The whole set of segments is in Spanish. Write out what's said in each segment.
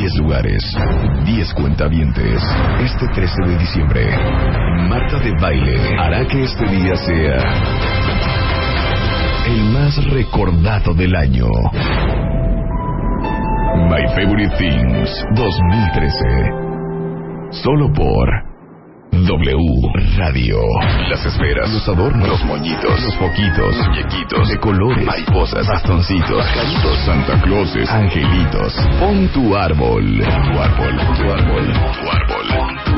10 lugares, 10 cuentavientes. Este 13 de diciembre, Marta de Baile hará que este día sea el más recordado del año. My Favorite Things 2013. Solo por W Radio. Las esferas, los adornos, los moñitos, los poquitos, muñequitos, de colores, mariposas, bastoncitos, caritos, Santa Clauses, angelitos. Pon tu árbol. Tu árbol, pon tu árbol, tu árbol,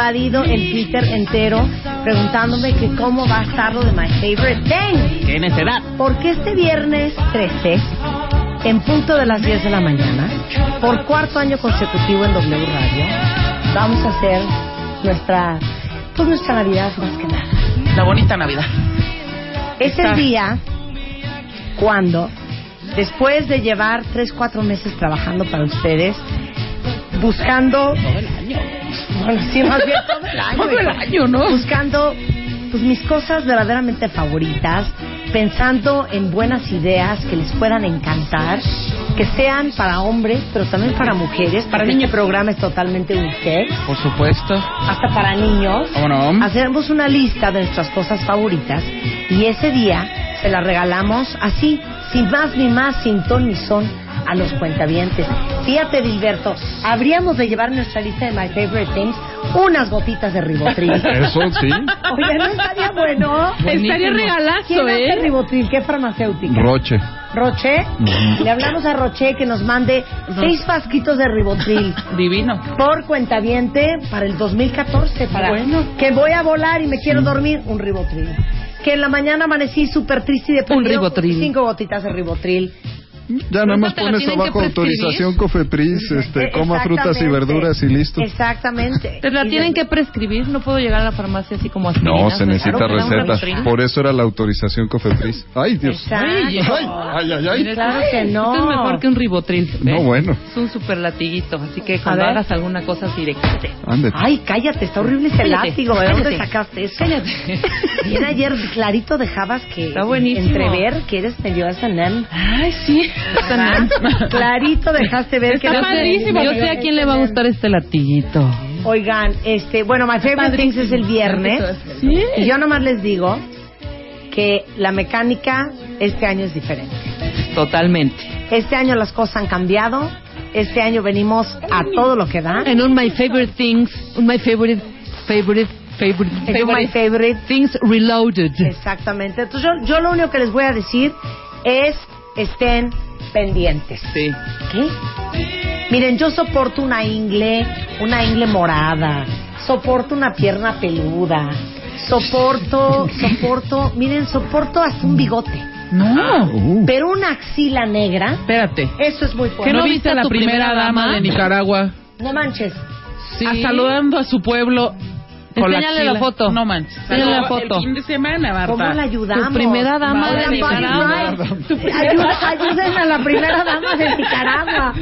Invadido el Twitter entero preguntándome que cómo va a estar lo de My Favorite Thing. ¿Qué necedad? Porque este viernes 13, en punto de las 10 de la mañana, por cuarto año consecutivo en W Radio, vamos a hacer nuestra, pues nuestra Navidad más que nada. La bonita Navidad. Es el día cuando, después de llevar tres, cuatro meses trabajando para ustedes, buscando, Todo el año. Bueno, sí, más bien todo el año, Todo el año, ¿no? buscando pues mis cosas verdaderamente favoritas, pensando en buenas ideas que les puedan encantar, que sean para hombres, pero también para mujeres, para niños. Este programa es totalmente unisex, Por supuesto. hasta para niños. ¿Cómo no? Hacemos una lista de nuestras cosas favoritas y ese día se la regalamos así, sin más ni más, sin ton ni son, a los cuentavientes. Fíjate, Dilberto, habríamos de llevar en nuestra lista de My Favorite Things unas gotitas de ribotril. Eso sí. Oye, ¿no estaría bueno? Estaría regalazo, ¿Quién hace ¿eh? ribotril? ¿Qué farmacéutica? Roche. Roche. Le hablamos a Roche que nos mande seis frasquitos de ribotril Divino. por cuentaviente para el 2014. Para Bueno. que voy a volar y me quiero dormir, un ribotril. Que en la mañana amanecí súper triste y deprimido. ribotril. Cinco gotitas de ribotril. Ya nada más te pones abajo autorización Cofepris, este, coma frutas y verduras y listo. Exactamente. Pero la tienen que prescribir, no puedo llegar a la farmacia así como así. No, se necesita Claro, me da un receta. Rivotril. Por eso era la autorización Cofepris. Ay, Dios. Exacto. Ay, ay, ay, ay. Claro que no. Esto es mejor que un ribotril. No, bueno. Es un super latiguito, así que cuando ver. hagas alguna cosa así de. Ay, cállate, está horrible ese Cállate, látigo. ¿De dónde sacaste eso? Cállate. Bien ayer clarito dejabas que Está buenísimo. entrever que eres medio. Ay, sí. Clarito dejaste ver que padrísimo. Yo sé a quién le va a gustar este latiguito. Oigan, este, bueno, My Favorite Things es el viernes. Sí. Y yo nomás les digo que la mecánica este año es diferente. Totalmente. Este año las cosas han cambiado. Este año venimos a todo lo que da. En un My Favorite Things, un My Favorite, Favorite, Favorite, My Favorite. Things Reloaded. Exactamente. Entonces yo, yo lo único que les voy a decir es estén pendientes. Sí. ¿Qué? Miren, yo soporto una ingle, una ingle morada, soporto una pierna peluda, soporto, soporto, miren, soporto hasta un bigote. No. Uh, Pero una axila negra, Espérate. eso es muy ¿Qué fuerte. no ¿No viste a la tu primera primera dama dama? de Nicaragua? No manches. Sí. A saludando a su pueblo. Enséñale la foto. No manches. Enséñale la foto. El fin de semana, Marta. ¿Cómo la ayudamos? Tu primera dama de Nicaragua. Ayúdenme a la primera dama de Nicaragua.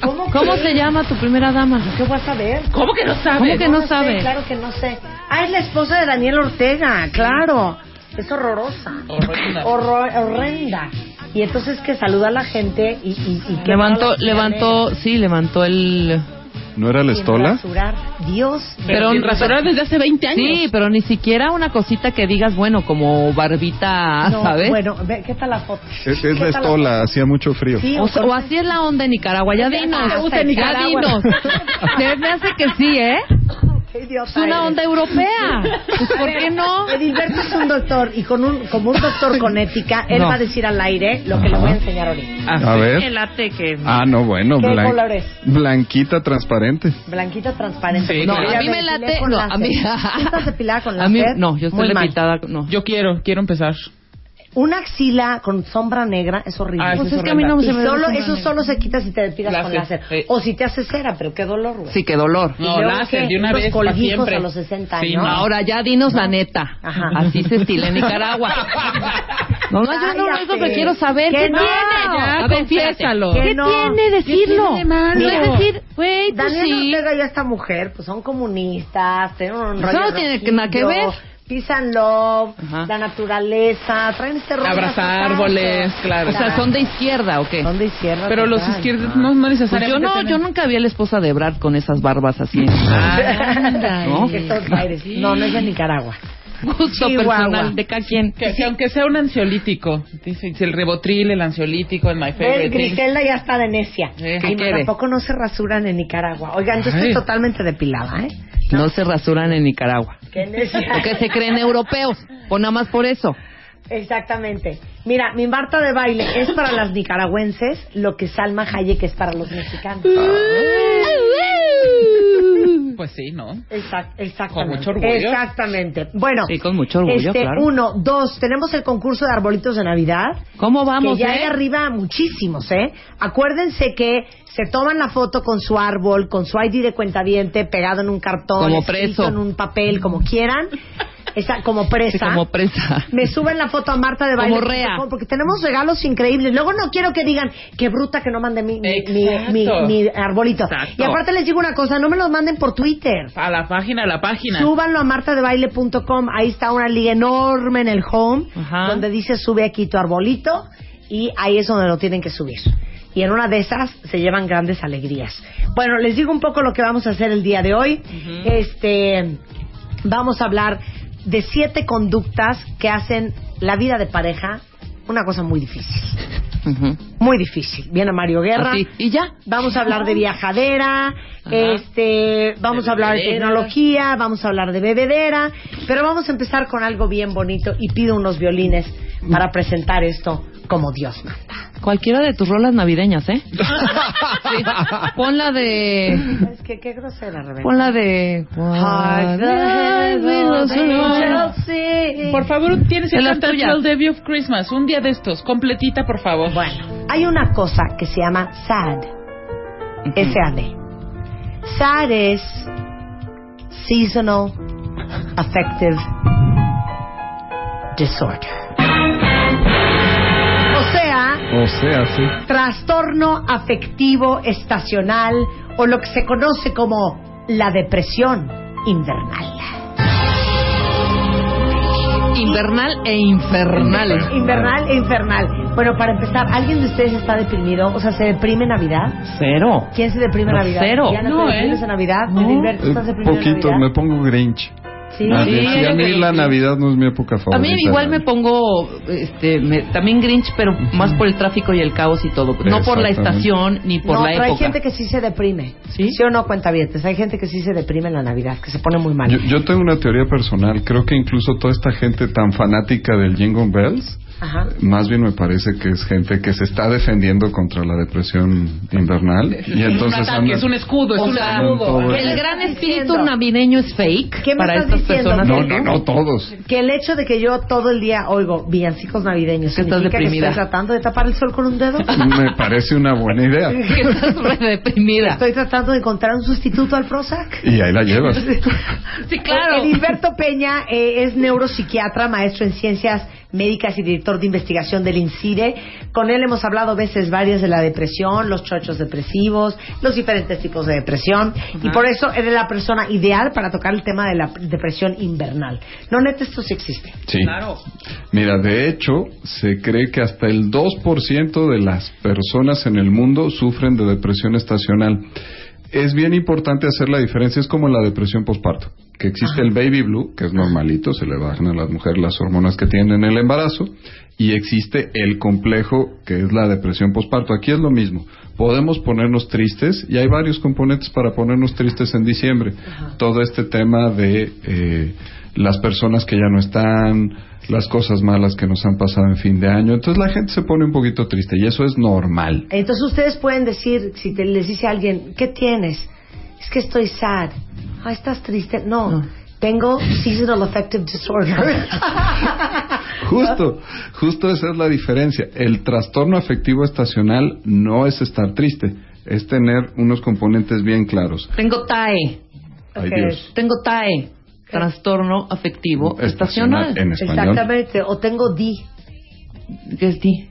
¿Cómo, ¿Cómo se llama tu primera dama? ¿Qué vas a ver? ¿Cómo que no sabes? ¿Cómo que no sé, sabe? claro que no sé. Ah, es la esposa de Daniel Ortega, claro. Es horrorosa. Horrenda. Horror- horrenda. Y entonces que saluda a la gente y, y, y que Levantó, no levantó, sí, levantó el... ¿No era la estola? rasurar. Dios. Pero rasurar desde hace 20 años. Sí, pero ni siquiera una cosita que digas, bueno, como barbita, No, ¿sabes? Bueno, ve, ¿qué tal la foto? Es, ¿Qué es la estola, hacía mucho frío. Sí, O, o sea, o así es la onda en Nicaragua. Ya dinos. Ya dinos. Se me hace que sí, ¿eh? Idiota Es una eres. onda europea. Pues, ¿por qué no? Edilberto es un doctor y con un, como un doctor con ética, él No. va a decir al aire lo que le voy a enseñar ahorita. A ver. El late que... Ah, no, bueno. ¿Qué blan- color es? Blanquita, transparente. Blanquita transparente. Sí, No, claro. a mí me late... No, láser. a mí... ¿Tú estás depilada con A mí, láser? no, yo estoy depitada, no. Yo quiero, quiero empezar. Una axila con sombra negra es horrible. Ah, Pues esa es que a mí no se me solo, eso negra. solo se quita si te depilas con Láser, láser. sí. O si te haces cera, pero qué dolor, güey. Sí, qué dolor. No, láser, ¿qué? de una vez, para siempre. a los 60 Sí, años. no. Ahora ya dinos la neta. Ajá. Así se estila en Nicaragua. No, no, yo no es lo que quiero saber. ¿Qué no. tiene? Ya, A confiésalo. ¿Qué no. tiene decirlo? tiene de malo? No es decir, güey, pues Daniel sí. Ortega y esta mujer, pues son comunistas, tienen un Eso rollo no tiene que- nada que ver. Peace and love, Ajá. la naturaleza, traen este rollo. Abrazar árboles, claro. O sea, son de izquierda o qué? Son de izquierda. Pero los total. izquierdos no, no Pues yo necesariamente. no, tienen- yo nunca vi a la esposa de Brad con esas barbas así. Ah, ¿No? Todos aires. No, no es de Nicaragua. Gusto Chihuahua. personal de cada quien. Que, que aunque sea un ansiolítico, dice si el rebotril, el ansiolítico, el my favorite thing. Griselda ya está de necia. Eh, ¿qué y tampoco no se rasuran en Nicaragua. Oigan, yo estoy totalmente depilada, ¿eh? No se rasuran en Nicaragua. Porque se creen europeos. O nada más por eso. Exactamente. Mira, mi Marta de baile es para las nicaragüenses lo que Salma Hayek es para los mexicanos. Pues sí, ¿no? Exact, exactamente. Con mucho orgullo. Exactamente. Bueno, Sí, con mucho orgullo, este, claro. uno, dos, tenemos el concurso de arbolitos de Navidad. ¿Cómo vamos, que ya eh? hay arriba muchísimos, ¿eh? Acuérdense que se toman la foto con su árbol, con su ID de cuentaviente pegado en un cartón, Como preso. en un papel, como quieran. Esa, como presa. Sí, como presa. Me suben la foto a Marta de Baile. Como rea. Porque tenemos regalos increíbles. Luego no quiero que digan, qué bruta que no mande mi, mi, mi, mi- mi arbolito. Exacto. Y aparte les digo una cosa, no me los manden por Twitter. Twitter. A la página, a la página. Súbanlo a martadebaile.com. Ahí está una liga enorme en el home Ajá. donde dice sube aquí tu arbolito y ahí es donde lo tienen que subir. Y en una de esas se llevan grandes alegrías. Bueno, les digo un poco lo que vamos a hacer el día de hoy. Este, vamos a hablar de siete conductas que hacen la vida de pareja una cosa muy difícil. Muy difícil. Viene Mario Guerra. Así. Y ya. Vamos a hablar de viajadera, este, vamos De a hablar de tecnología, vamos a hablar de bebedera, pero vamos a empezar con algo bien bonito y pido unos violines para presentar esto como Dios manda. Cualquiera de tus rolas navideñas, ¿eh? Sí. Pon la de... Es que qué grosera, Rebeca. Pon la de... Por favor, tienes que cantar el Day of Christmas. Un día de estos. Completita, por favor. Bueno, hay una cosa que se llama SAD. S-A-D. SAD es Seasonal Affective Disorder. O sea, sí. trastorno afectivo estacional o lo que se conoce como la depresión invernal. Invernal e infernal. Invernal e infernal. Bueno, para empezar, ¿alguien de ustedes está deprimido? O sea, ¿se deprime en Navidad? Cero. ¿Quién se deprime en No, Navidad? cero. ¿Diana, No, te deprimes ¿eh? en Navidad? No. Edilberto, ¿estás Eh, deprimido poquito, en me Navidad? pongo Grinch. Sí. A, Sí, ver, sí, a mí la Navidad no es mi época A favorita. mí igual me pongo, este, me- también Grinch, pero más por el tráfico y el caos y todo. No por la estación ni por no, la pero hay gente que sí se deprime. ¿Sí? o no cuenta bien? Hay gente que sí se deprime en la Navidad, que se pone muy mal. Yo, yo tengo una teoría personal. Creo que incluso toda esta gente tan fanática del Jingle Bells, Ajá. más bien me parece que es gente que se está defendiendo contra la depresión invernal. Y es un entonces ataque, andan- es un escudo, es un todo. el gran espíritu diciendo? navideño es fake ¿Qué me para estás estas diciendo? personas. No, no, no, todos. Que el hecho de que yo todo el día oigo villancicos navideños Que estás significa que deprimida. estoy tratando de tapar el sol con un dedo. Me parece una buena idea. Que estás re deprimida. Estoy tratando de encontrar un sustituto al Prozac. Y ahí la llevas. Sí, claro. Edilberto Peña eh, es neuropsiquiatra, maestro en ciencias médicas y director de investigación del INCIDE. Con él hemos hablado veces varias de la depresión, los chochos depresivos, los diferentes tipos de depresión. Y por eso eres la persona ideal para tocar el tema de la depresión invernal. No, neta, esto sí existe. Sí. Claro. Mira, de hecho, se cree que hasta el 2% de las personas en el mundo sufren de depresión estacional. Es bien importante hacer la diferencia, es como la depresión postparto, que existe el baby blue, que es normalito, se le bajan a las mujeres las hormonas que tienen en el embarazo, y existe el complejo, que es la depresión postparto. Aquí es lo mismo. Podemos ponernos tristes, y hay varios componentes para ponernos tristes en diciembre. Todo este tema de eh, las personas que ya no están, las cosas malas que nos han pasado en fin de año. Entonces la gente se pone un poquito triste y eso es normal. Entonces ustedes pueden decir, si te, les dice a alguien, ¿qué tienes? Es que estoy sad. Ah, ¿estás triste? No. Tengo seasonal affective disorder. Justo, justo esa es la diferencia. El trastorno afectivo estacional no es estar triste, es tener unos componentes bien claros. Tengo TAE. Ay. Dios. Tengo TAE. Trastorno afectivo estacional. En español. Exactamente. O tengo D, ¿Qué es ti?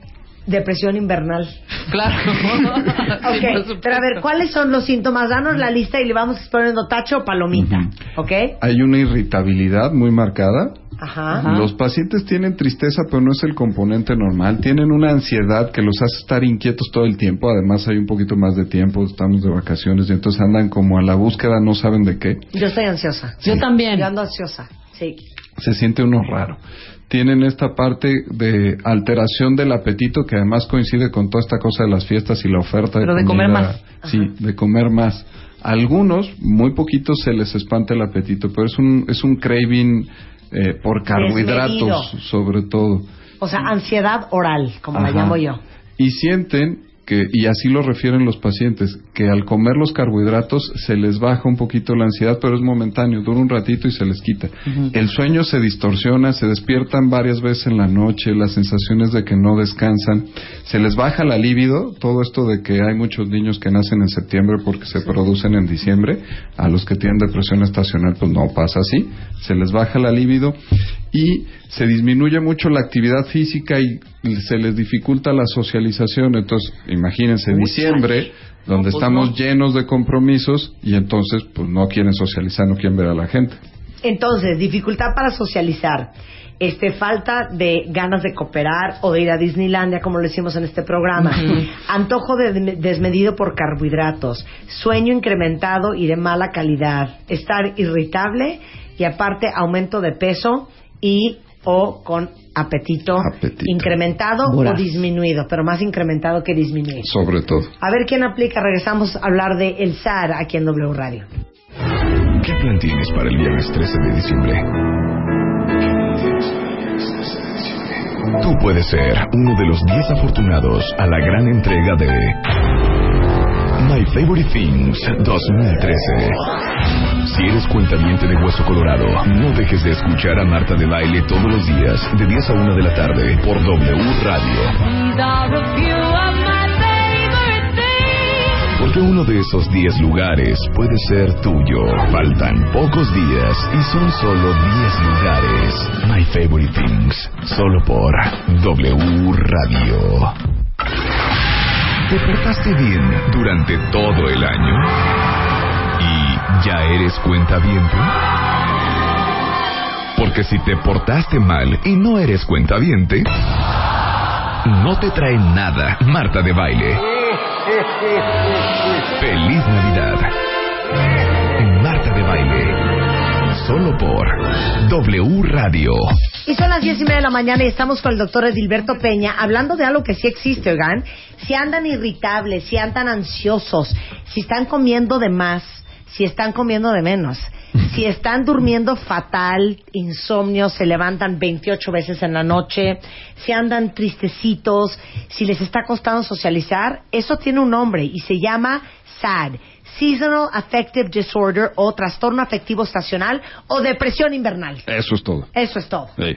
depresión invernal. Claro. Ok, pero a ver, ¿cuáles son los síntomas? Danos la lista y le vamos poniendo tacho o palomita. Ujú. ¿Ok? Hay una irritabilidad muy marcada. Ajá. Los pacientes tienen tristeza, pero no es el componente normal. Tienen una ansiedad que los hace estar inquietos todo el tiempo. Además, hay un poquito más de tiempo, estamos de vacaciones y entonces andan como a la búsqueda, no saben de qué. Yo estoy ansiosa. Yo también. Yo ando ansiosa. Sí. Se siente uno raro. Tienen esta parte de alteración del apetito que además coincide con toda esta cosa de las fiestas y la oferta Pero de comida. comer más. Sí, de comer más. Algunos, muy poquitos, se les espanta el apetito, pero es un, es un craving eh, por carbohidratos, Desmedido. sobre todo. O sea, ansiedad oral, como la llamo yo. Y sienten que, y así lo refieren los pacientes, que al comer los carbohidratos se les baja un poquito la ansiedad, pero es momentáneo, dura un ratito y se les quita. El sueño se distorsiona, se despiertan varias veces en la noche, las sensaciones de que no descansan, se les baja la libido, todo esto de que hay muchos niños que nacen en septiembre porque se producen en diciembre, a los que tienen depresión estacional pues no pasa así, se les baja la libido y se disminuye mucho la actividad física y se les dificulta la socialización. Entonces, imagínense, diciembre, donde pues estamos no. llenos de compromisos y entonces pues no quieren socializar, no quieren ver a la gente. Entonces, dificultad para socializar, este, falta de ganas de cooperar o de ir a Disneylandia, como lo decimos en este programa, antojo de- desmedido por carbohidratos, sueño incrementado y de mala calidad, estar irritable y aparte aumento de peso y o con apetito, Apetito. incrementado Voraz. o disminuido, pero más incrementado que disminuido. Sobre todo. A ver quién aplica, regresamos a hablar de el SAR aquí en W Radio. ¿Qué plan tienes para el viernes 13 de diciembre? Tú puedes ser uno de los 10 afortunados a la gran entrega de My Favorite Things 2013. Si eres cuentaviente de Hueso Colorado, no dejes de escuchar a Marta de Baile todos los días de 10 a 1 de la tarde por W Radio. Porque uno de esos 10 lugares puede ser tuyo. Faltan pocos días y son solo 10 lugares. My Favorite Things, solo por W Radio. ¿Te portaste bien durante todo el año? ¿Y ya eres cuenta Porque si te portaste mal y no eres cuenta no te trae nada Marta de Baile. Feliz Navidad. Marta de Baile. Solo por W Radio. Y son las diez y media de la mañana y estamos con el doctor Edilberto Peña hablando de algo que sí existe, oigan. Si andan irritables, si andan ansiosos, si están comiendo de más, si están comiendo de menos, si están durmiendo fatal, insomnio, se levantan 28 veces en la noche, si andan tristecitos, si les está costando socializar, eso tiene un nombre y se llama SAD. Seasonal Affective Disorder o trastorno afectivo estacional o depresión invernal. Eso es todo. Eso es todo. Sí.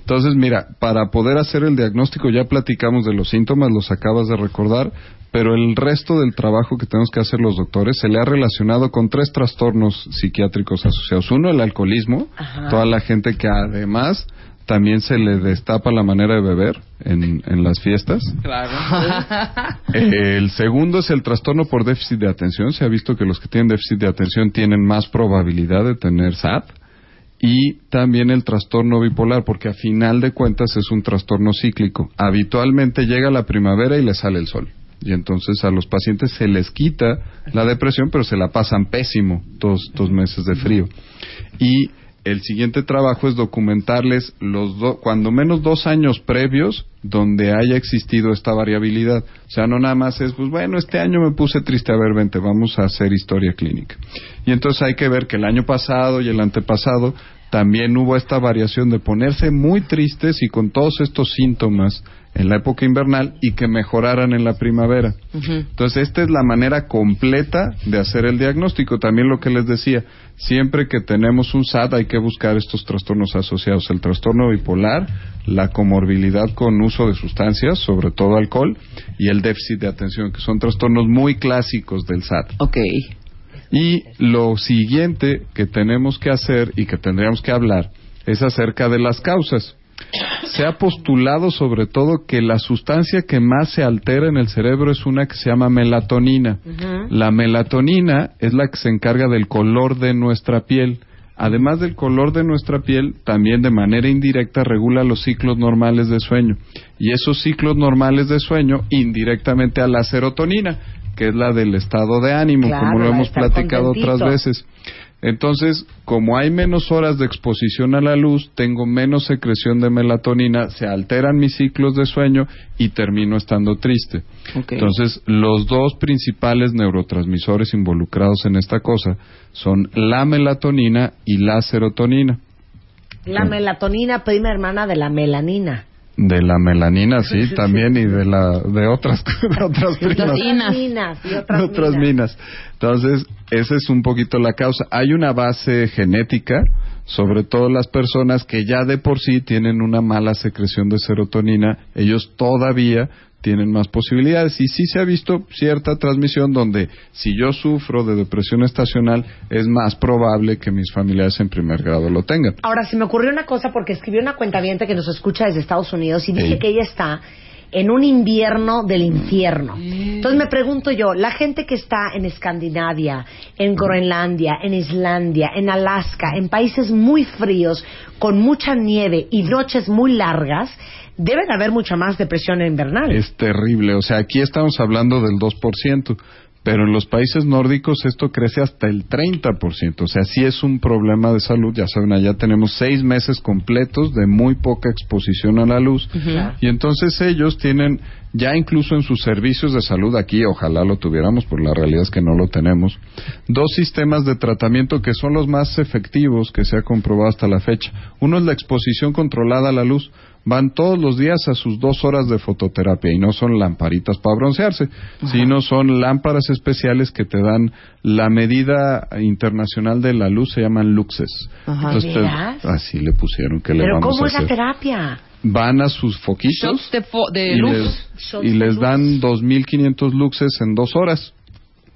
Entonces, mira, para poder hacer el diagnóstico ya platicamos de los síntomas, los acabas de recordar, pero el resto del trabajo que tenemos que hacer los doctores se le ha relacionado con tres trastornos psiquiátricos asociados. Uno, el alcoholismo, Ajá. toda la gente que además también se le destapa la manera de beber en, en las fiestas. Claro. El segundo es el trastorno por déficit de atención. Se ha visto que los que tienen déficit de atención tienen más probabilidad de tener SAD. Y también el trastorno bipolar, porque a final de cuentas es un trastorno cíclico. Habitualmente llega la primavera y le sale el sol. Y entonces a los pacientes se les quita la depresión, pero se la pasan pésimo dos, dos meses de frío. Y el siguiente trabajo es documentarles los do- cuando menos dos años previos donde haya existido esta variabilidad. O sea, no nada más es, pues bueno, este año me puse triste, a ver, vente, vamos a hacer historia clínica. Y entonces hay que ver que el año pasado y el antepasado también hubo esta variación de ponerse muy tristes y con todos estos síntomas en la época invernal y que mejoraran en la primavera. Entonces, esta es la manera completa de hacer el diagnóstico. También lo que les decía, siempre que tenemos un SAD hay que buscar estos trastornos asociados. El trastorno bipolar, la comorbilidad con uso de sustancias, sobre todo alcohol, y el déficit de atención, que son trastornos muy clásicos del SAD. Y lo siguiente que tenemos que hacer y que tendríamos que hablar es acerca de las causas. Se ha postulado sobre todo que la sustancia que más se altera en el cerebro es una que se llama melatonina. La melatonina es la que se encarga del color de nuestra piel. Además del color de nuestra piel, también de manera indirecta regula los ciclos normales de sueño. Y esos ciclos normales de sueño indirectamente a la serotonina, que es la del estado de ánimo, Claro, como lo hemos platicado contentito. otras veces. Entonces, como hay menos horas de exposición a la luz, tengo menos secreción de melatonina, se alteran mis ciclos de sueño y termino estando triste. Entonces, los dos principales neurotransmisores involucrados en esta cosa son la melatonina y la serotonina. La melatonina, prima hermana de la melanina. De la melanina, sí, también, y de la de otras, de otras primas. minas. minas y de otras, otras minas. minas. Entonces, esa es un poquito la causa. Hay una base genética, sobre todo las personas que ya de por sí tienen una mala secreción de serotonina, ellos todavía tienen más posibilidades y sí se ha visto cierta transmisión donde si yo sufro de depresión estacional es más probable que mis familiares en primer grado lo tengan. Ahora, se me ocurrió una cosa porque escribió una cuentaviente que nos escucha desde Estados Unidos y dice Sí. que ella está en un invierno del infierno. Entonces me pregunto yo, la gente que está en Escandinavia, en Groenlandia, en Islandia, en Alaska, en países muy fríos, con mucha nieve y noches muy largas, deben haber mucha más depresión invernal. Es terrible, o sea, aquí estamos hablando del 2%, pero en los países nórdicos esto crece hasta el 30%, o sea, sí es un problema de salud, ya saben, allá tenemos seis meses completos de muy poca exposición a la luz, y entonces ellos tienen, ya incluso en sus servicios de salud, aquí ojalá lo tuviéramos, pero la realidad es que no lo tenemos, dos sistemas de tratamiento que son los más efectivos que se ha comprobado hasta la fecha. Uno es la exposición controlada a la luz, van todos los días a sus dos horas de fototerapia y no son lamparitas para broncearse, sino son lámparas especiales que te dan la medida internacional de la luz, se llaman luxes. Ajá. Entonces, ¿De veras? así le pusieron que le Pero vamos ¿cómo a es la terapia? Van a sus foquitos de, fo- de y luz. les, Shots y de les luz. dan 2.500 luxes en dos horas.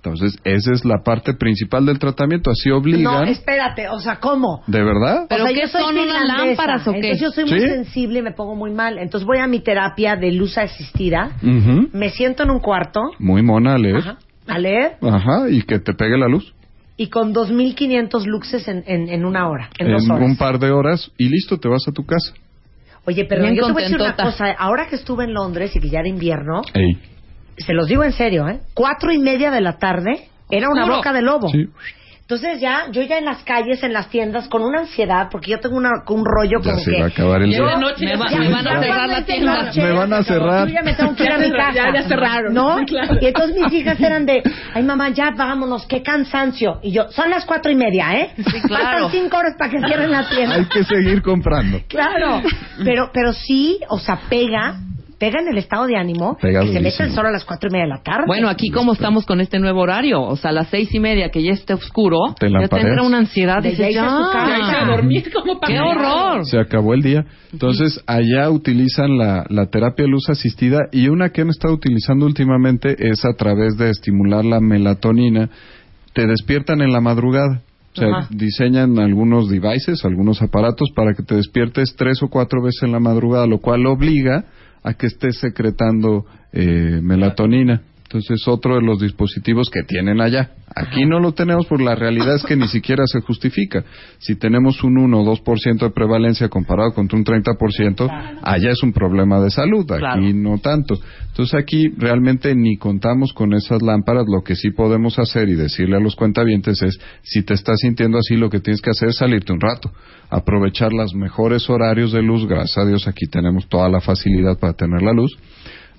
Entonces, esa es la parte principal del tratamiento. Así No, obligan. espérate, o sea, ¿cómo? ¿De verdad? ¿Pero o sea, qué yo soy son, unas lámparas o qué? Entonces yo soy muy ¿Sí? sensible y me pongo muy mal. Entonces voy a mi terapia de luz asistida, Ujú. me siento en un cuarto Muy mona a leer. ajá, a leer Ajá, y que te pegue la luz. y con 2.500 luxes en, en, en una hora, en, En, dos horas. un par de horas y listo, te vas a tu casa. Oye, pero Bien yo te voy a decir una cosa. Ahora que estuve en Londres y que ya era invierno, Ey. Se los digo en serio, ¿eh? Cuatro y media de la tarde era una boca de lobo. Sí. Entonces ya, yo ya en las calles, en las tiendas, con una ansiedad, porque yo tengo una, un rollo Ya como se que... va a acabar el Ya día. de noche Me ya va- se- me van a ya- cerrar la tienda. noche, Me van a cerrar. Yo ya me tengo que ir a mi Ya- casa. ya- ya cerraron. ¿No? Claro. Y entonces mis hijas eran de, ay mamá, ya vámonos, qué cansancio. Y yo, son las cuatro y media, ¿eh? Sí, claro. Faltan cinco horas para que cierren la tienda. Hay que seguir comprando. Claro, pero, pero sí, o sea, pega, pega en el estado de ánimo Pega que se mete durísimo. el sol a las cuatro y media de la tarde. Bueno, aquí como estamos con este nuevo horario, o sea, a las seis y media que ya esté oscuro, Te ya lampareas. tendrá una ansiedad. De ya irse a su casa. Ya irse a dormir como para ¡Qué horror! Se acabó el día. Entonces, allá utilizan la, la terapia luz asistida y una que han estado utilizando últimamente es a través de estimular la melatonina. Te despiertan en la madrugada. O sea, Ajá. diseñan algunos devices, algunos aparatos para que te despiertes tres o cuatro veces en la madrugada, lo cual obliga a que estés secretando eh, melatonina. Entonces, otro de los dispositivos que tienen allá. Aquí no lo tenemos, por la realidad es que ni siquiera se justifica. Si tenemos un 1 o 2% de prevalencia comparado contra un 30%, allá es un problema de salud, aquí Claro. no tanto. Entonces, aquí realmente ni contamos con esas lámparas. Lo que sí podemos hacer y decirle a los cuentavientes es, si te estás sintiendo así, lo que tienes que hacer es salirte un rato, aprovechar los mejores horarios de luz. Gracias a Dios, aquí tenemos toda la facilidad para tener la luz.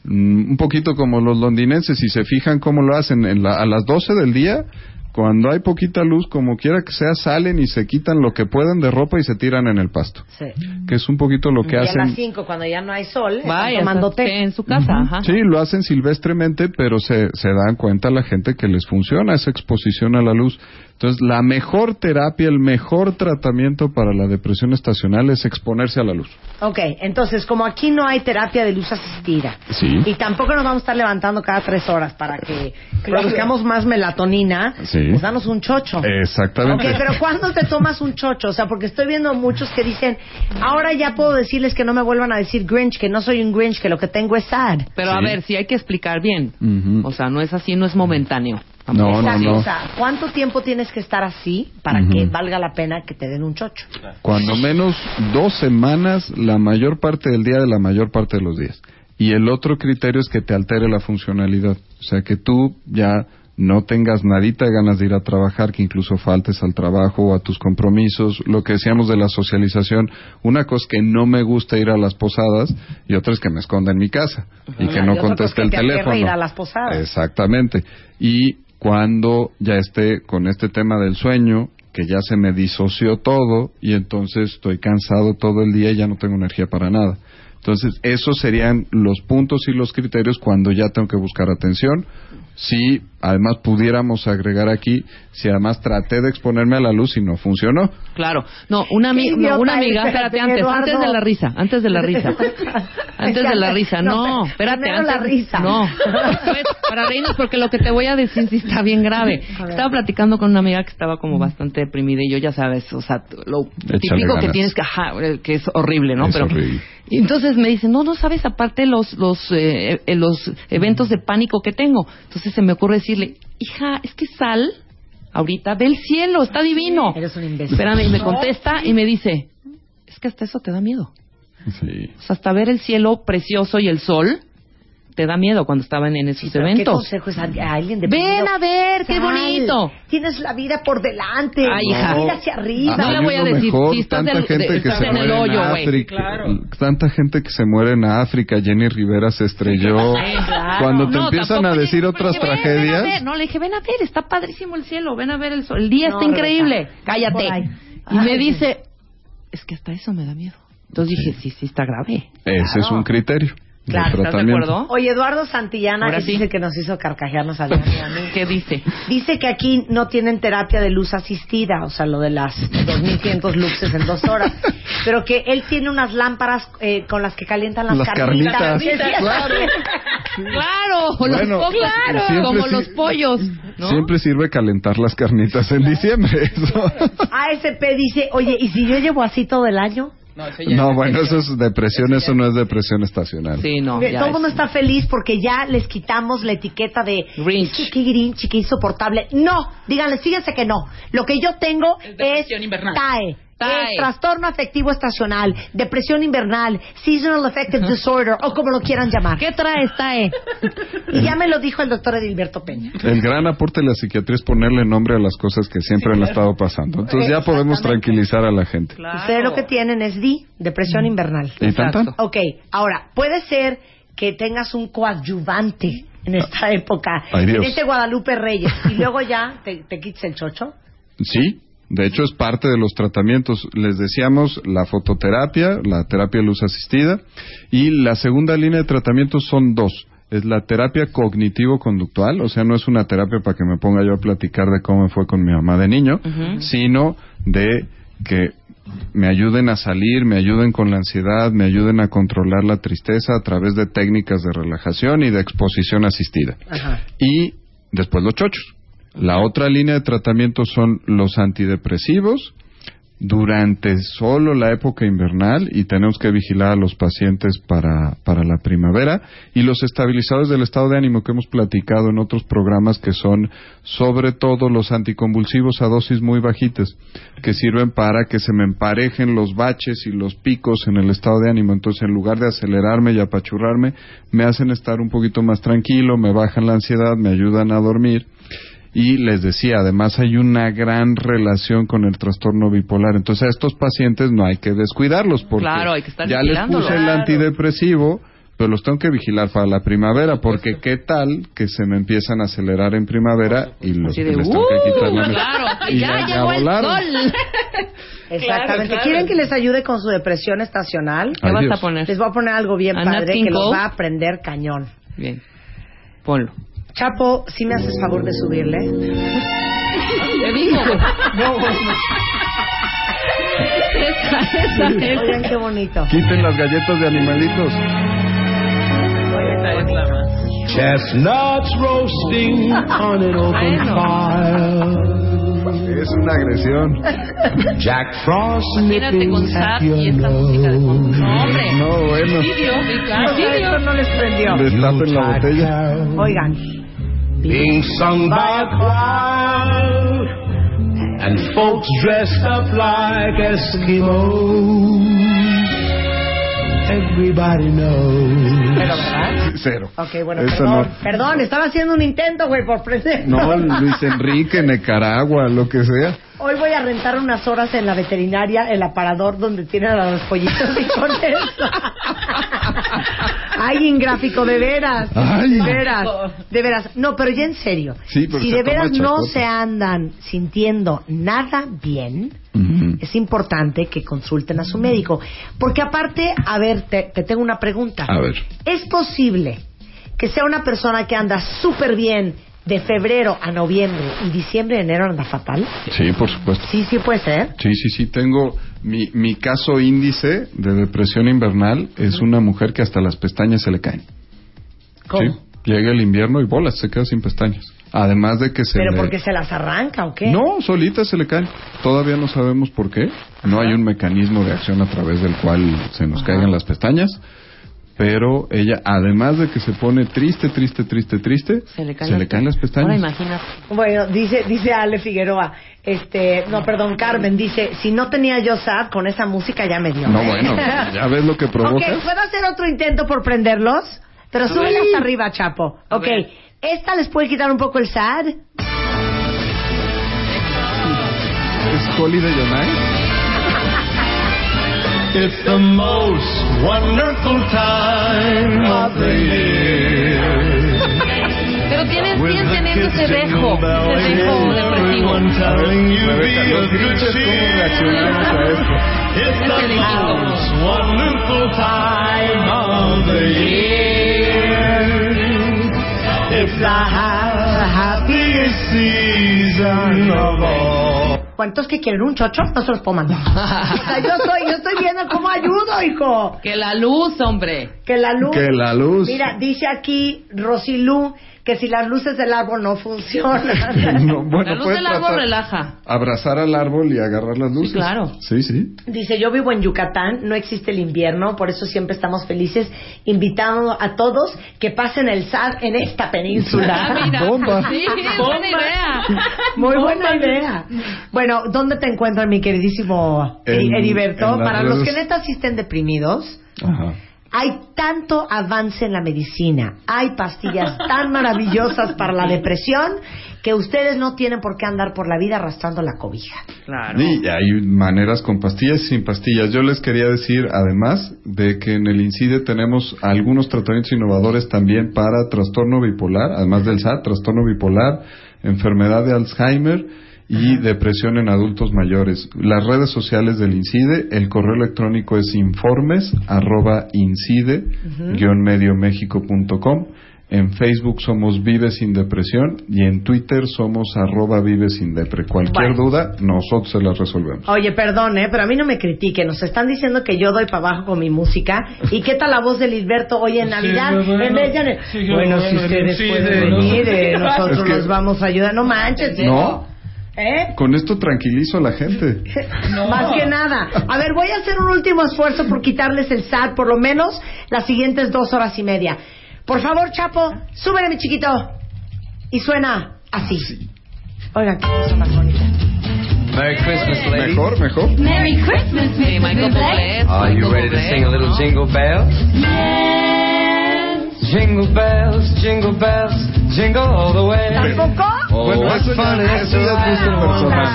Mm, un poquito como los londinenses, si se fijan cómo lo hacen en la- a las 12 del día, cuando hay poquita luz, como quiera que sea, salen y se quitan lo que pueden de ropa y se tiran en el pasto, Sí. que es un poquito lo que y a las hacen. cinco, cuando ya no hay sol, están tomando té. en su casa, ajá. Sí, lo hacen silvestremente, pero se, se dan cuenta la gente que les funciona esa exposición a la luz. Entonces, la mejor terapia, el mejor tratamiento para la depresión estacional es exponerse a la luz. Ok, entonces, como aquí no hay terapia de luz asistida, Sí. y tampoco nos vamos a estar levantando cada tres horas para que produzcamos más melatonina, Sí. pues danos un chocho. Exactamente. Ok, pero ¿cuándo te tomas un chocho? O sea, porque estoy viendo muchos que dicen, ahora ya puedo decirles que no me vuelvan a decir Grinch, que no soy un Grinch, que lo que tengo es sad. Pero a ver, si hay que explicar bien. O sea, no es así, no es momentáneo. No, no, Exacto, no. O sea, ¿cuánto tiempo tienes que estar así para que valga la pena que te den un chocho? Cuando menos dos semanas, la mayor parte del día de la mayor parte de los días. Y el otro criterio es que te altere la funcionalidad. O sea, que tú ya no tengas nadita de ganas de ir a trabajar, que incluso faltes al trabajo o a tus compromisos. Lo que decíamos de la socialización, una cosa es que no me gusta ir a las posadas y otra es que me esconda en mi casa y que no conteste el teléfono. ir a las posadas. Exactamente. Y cuando ya esté con este tema del sueño, que ya se me disoció todo y entonces estoy cansado todo el día y ya no tengo energía para nada. Entonces, esos serían los puntos y los criterios cuando ya tengo que buscar atención. Si además pudiéramos agregar aquí, si además traté de exponerme a la luz y no funcionó. Claro. No, una, ami- no, una amiga, espérate, antes, Eduardo. antes de la risa, antes de la risa. Antes de la risa, no, espérate. antes, la risa. No, Pues, para reírnos, porque lo que te voy a decir sí está bien grave. Estaba platicando con una amiga que estaba como bastante deprimida y yo ya sabes, o sea, lo Échale típico que tienes que, ajá, que es horrible, ¿no? Es Pero horrible. Y entonces me dice, no, no sabes, aparte los los eh, eh, los eventos de pánico que tengo. Entonces se me ocurre decirle, hija, es que sal ahorita, ve el cielo, está divino. Eres un imbécil. Espérame, y me contesta y me dice, es que hasta eso te da miedo. Sí. O sea, hasta ver el cielo precioso y el sol te da miedo cuando estaban en esos Pero ¿Qué eventos. consejo es a, alguien de Ven a ver, qué Sal, bonito. Tienes la vida por delante. Ay, hija. Mira hacia arriba. No le voy a decir, si estás tanta del- gente de- que estás se en el muere hoyo, en güey. África, Claro. tanta gente que se muere en África, Jenny Rivera se estrelló. claro. Cuando te No, empiezan a decir otras tragedias, ven a ver. No, le dije, ven a ver, está padrísimo el cielo, ven a ver el sol. El día No, está increíble. Cállate. Y me dice, es que hasta eso me da miedo. Entonces dije, sí, sí, está grave. ese es un criterio Claro, ¿estás de acuerdo? Oye, Eduardo Santillana, Ahora que sí. dice que nos hizo carcajearnos a y a mí. ¿Qué dice? Dice que aquí no tienen terapia de luz asistida, o sea, lo de las 2500 luxes en dos horas, pero que él tiene unas lámparas eh, con las que calientan las, Las carnitas, claro. Claro, Bueno, los pollos, claro. siempre como los pollos. ¿no? Siempre sirve calentar las carnitas en diciembre. Eso. ASP dice, oye, ¿y si yo llevo así todo el año? No, eso ya No, es bueno, eso es depresión, eso no es depresión estacional. Sí, no. Ya todo el es- mundo está feliz porque ya les quitamos la etiqueta de Grinch. "Es que qué Grinch, qué insoportable. No, díganle, fíjense que no. Lo que yo tengo Es es, invernal. TAE. Es trastorno afectivo estacional, depresión invernal, seasonal affective disorder o como lo quieran llamar. ¿Qué traes, Tae? Y ya me lo dijo el doctor Edilberto Peña. El gran aporte de la psiquiatría es ponerle nombre a las cosas que siempre han estado pasando. Entonces ya podemos tranquilizar a la gente. Ustedes lo que tienen es DI, depresión invernal. ¿Y tan, tan? Exacto. Ok, ahora, puede ser que tengas un coadyuvante en esta época, Ay, Dios. en este Guadalupe Reyes, y luego ya te, te quites el chocho. Sí, de hecho es parte de los tratamientos. Les decíamos la fototerapia, la terapia de luz asistida y la segunda línea de tratamiento son dos. Es la terapia cognitivo-conductual, o sea, no es una terapia para que me ponga yo a platicar de cómo me fue con mi mamá de niño, sino de que me ayuden a salir, me ayuden con la ansiedad, me ayuden a controlar la tristeza a través de técnicas de relajación y de exposición asistida Ajá. y después los chochos. La otra línea de tratamiento son los antidepresivos. Durante solo la época invernal y tenemos que vigilar a los pacientes para, para la primavera y los estabilizadores del estado de ánimo que hemos platicado en otros programas que son sobre todo los anticonvulsivos a dosis muy bajitas que sirven para que se me emparejen los baches y los picos en el estado de ánimo. Entonces en lugar de acelerarme y apachurrarme me hacen estar un poquito más tranquilo me bajan la ansiedad me ayudan a dormir y les decía, además hay una gran relación con el trastorno bipolar. Entonces a estos pacientes no hay que descuidarlos porque Claro, hay que estar ya les puse el Claro. antidepresivo, pero los tengo que vigilar para la primavera porque qué tal que se me empiezan a acelerar en primavera y los de, les tengo que quitar la ¡uh! Claro, y ya, ya, llegó el volaron. sol. Exactamente. claro. ¿Quieren que les ayude con su depresión estacional? ¿Qué vas a poner? Les voy a poner algo bien ¿A padre que los va a aprender cañón. Bien, ponlo. Chapo, si me haces favor de subirle. Te digo. esa, esa, esa. Oigan qué bonito. Quiten las galletas de animalitos. Chestnuts roasting on an open fire. Es una agresión. Jack Frost Imagínate con Zap at y your esta música de fondo. nose. No, hombre. No, bueno. Suicidio, suicidio. no les prendió. Destapen la botella. Carol Oigan. Being sung by a crowd and folks dressed up like Eskimos. Everybody knows. Pero, ¿verdad? Cero. Ok, bueno, Eso perdón. no. Perdón, estaba haciendo un intento, güey, por prender. No, Luis Enrique, Nicaragua, lo que sea. Hoy voy a rentar unas horas en la veterinaria, el aparador donde tienen a los pollitos y con eso. Ay, ingráfico, de veras. Ay. De veras. De veras. No, pero ya en serio. Sí, si de veras no se andan sintiendo nada bien, es importante que consulten a su médico. Porque aparte, a ver, te, te tengo una pregunta. A ver. ¿Es posible que sea una persona que anda súper bien de febrero a noviembre y diciembre, enero anda fatal? Sí, por supuesto. Sí, sí puede ser. Sí, sí, sí. Tengo mi, mi caso índice de depresión invernal es una mujer que hasta las pestañas se le caen. ¿Cómo? Sí. Llega el invierno y bolas, se queda sin pestañas. Además de que se ¿Pero le... porque se las arranca o qué? No, solitas se le caen. Todavía no sabemos por qué. No hay un mecanismo de acción a través del cual se nos caigan las pestañas. Pero ella, además de que se pone triste, triste, triste, triste, Se le caen, las, caen las pestañas. Ahora imagínate. Bueno, dice, dice Ale Figueroa, este, no, perdón, Carmen, dice, si no tenía yo SAT, con esa música ya me dio. No, bueno, ya ves lo que provoca. Ok, ¿puedo hacer otro intento por prenderlos? Pero súbele hasta arriba, Chapo. A Ok, ver. ¿esta les puede quitar un poco el SAD? ¿Es Holiday on Ice? It's the most wonderful time of the year. Pero tienes With bien the teniendo kids ese dejo, jingle belling, ese dejo depresivo. everyone telling you Rebeca, be los of good grinches, ¿cómo reaccionamos a cheer. esto? It's Ese the viejito. most wonderful time of the year. It's the ha- happiest season of all. ¿Cuántos que quieren un chocho? No se los puedo mandar. o sea, yo estoy, yo estoy viendo cómo ayudo, hijo. Que la luz, hombre. Que la luz. Que la luz. Mira, dice aquí Rosilú que si las luces del árbol no funcionan. No, bueno, la luz del árbol relaja. Abrazar al árbol y agarrar las luces. claro. Sí, sí. Dice, yo vivo en Yucatán, no existe el invierno, por eso siempre estamos felices, invitando a todos que pasen el SAD en esta península. Ah, mira. Bomba. Sí, buena idea. Muy buena idea. Bueno, ¿dónde te encuentran, mi queridísimo En- Heriberto? en Para los que neta sí estén deprimidos, Ajá. Hay tanto avance en la medicina, hay pastillas tan maravillosas para la depresión que ustedes no tienen por qué andar por la vida arrastrando la cobija. Claro. Y hay maneras con pastillas y sin pastillas. Yo les quería decir, además, de que en el INCIDE tenemos algunos tratamientos innovadores también para trastorno bipolar, además del SAT, trastorno bipolar, enfermedad de Alzheimer y depresión en adultos mayores. Las redes sociales del INCIDE, el correo electrónico es informes arroba incide mediomexico.com. En Facebook somos Vive Sin Depresión y en Twitter somos arroba Vive Sin Depre. Cualquier Bueno. duda, nosotros se las resolvemos. Oye, perdón, ¿eh? pero a mí no me critiquen. Nos están diciendo que yo doy para abajo con mi música. ¿Y qué tal la voz de Lisberto hoy en Navidad? bueno, en vez de... sí, bueno, bueno, si ustedes pueden de- venir, eh, nosotros Es que- los vamos a ayudar. No manches, Diego. No. ¿Eh? Con esto tranquilizo a la gente. Más que nada. A ver, voy a hacer un último esfuerzo por quitarles el SAT, por lo menos las siguientes dos horas y media. Por favor, Chapo, súbele, mi chiquito. Y suena así. Oigan, qué cosa más bonita. Merry Christmas, ladies. Mejor, mejor. Merry Christmas, Mr. Michael Bublé. Are you ready to sing a little jingle bells? Yes. Jingle bells, jingle bells, jingle all the way. ¿Tampoco? Oh, Bueno, eso ya- eso ya es gusto personal.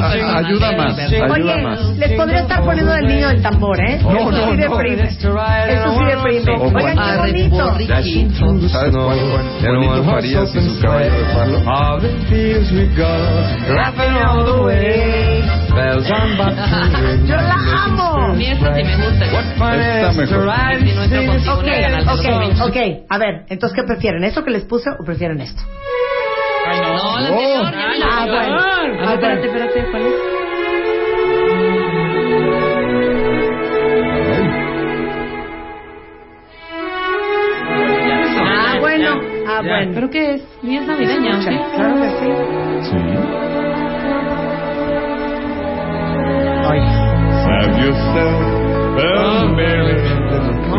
A- ayuda ¿eh, más, Oye, más. les podría estar poniendo del niño del tambor, ¿eh? No, Eso no, sí no. deprime. Eso sí deprime. Oigan, qué bonito. Bull, Ricky. ¿Sabes cuál, cuál bonito Farías y su caballo de palo? All the fields we go, laughing all the way. Bells on bobtail Yo la amo. A mí esta sí me gusta. Mejor. contigo Ok, el. A ver, entonces, ¿qué prefieren? ¿Eso que les puse o prefieren esto? No, la anterior, ya me la Ah, dio. bueno. A ver, espérate, espérate, ¿cuál es? Ah, bueno. Ah, bueno. ¿Pero qué es? Ni es navideña. Claro que sí. Sí. Have yourself a merry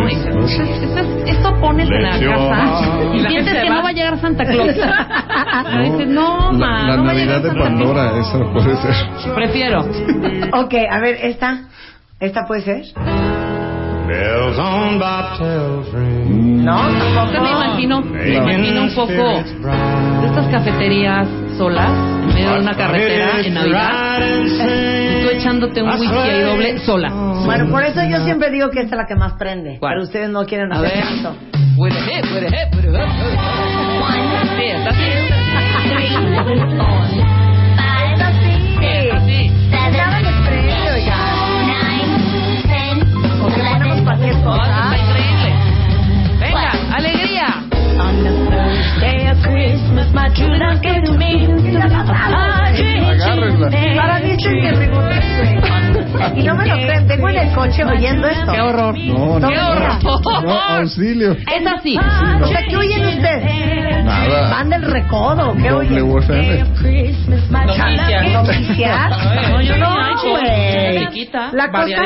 No, hija, eso es- eso es- Eso pones en la casa heart- y La sientes que va. no va a llegar Santa Claus. No, dices, no, La, ma, la no va a Navidad llegar de Santa Pandora, Claus. esa puede ser. Prefiero. Ok, a ver, esta. ¿Esta puede ser? Bells on bobtails ring. No, Yo me tampoco. imagino, me imagino un poco de estas cafeterías solas en medio de una carretera en Navidad. Echándote un whisky ahí doble sola. Bueno, por eso yo siempre digo que esta es la que más prende. ¿Cuál? Pero ustedes no quieren hacer caso. With a hip, with a hip, with a hip. Sí, está así. noche oyendo esto. Qué horror. No, no, Qué no, horror. no, auxilio. Es así. O sea, ¿qué oyen ustedes? Nada. Van del recodo, ¿qué oyen? Noticias. ¿Noticias? No, yo no, güey. La cosa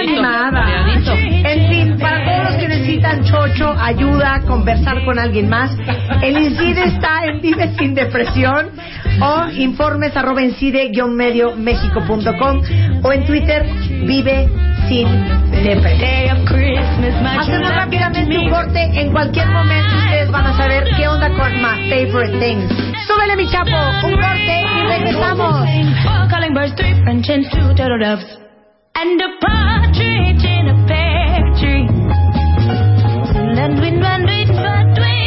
variadito. En fin, para todos los que necesitan chocho, ayuda, conversar con alguien más, el INCIDE está en Vive Sin Depresión o informes arroba incide-medio mexico.com o en Twitter Vive Depresión. Hacemos rápidamente un corte. En cualquier momento ustedes van a saber qué onda con My Favorite Things. Súbele mi chapo, un corte y regresamos. Four calling birds, three French hens, two turtle doves, and a partridge in a pear tree. Day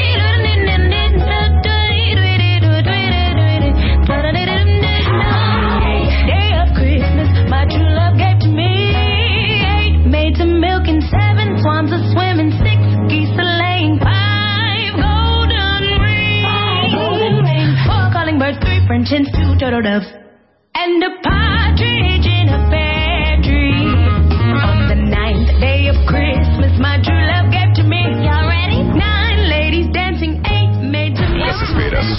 two turtle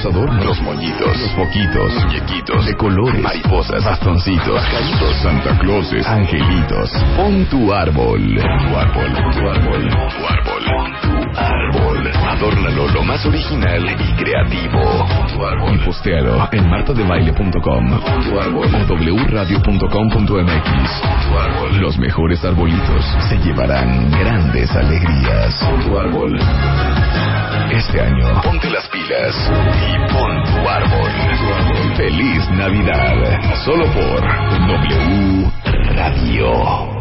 los adornos, los moñitos, los foquitos, muñequitos de colores, mariposas, bastoncitos, pajaritos, Santa Clauses, angelitos. Pon tu árbol, tu árbol, tu árbol, tu árbol, tu árbol. Adórnalo lo más original y creativo. Tu árbol. Y postealo en martadebaile.com tu árbol o wradio.com.mx. Tu árbol. Los mejores arbolitos se llevarán grandes alegrías. Tu árbol. Este año, ponte las pilas y pon tu árbol. Feliz Navidad. Solo por W Radio.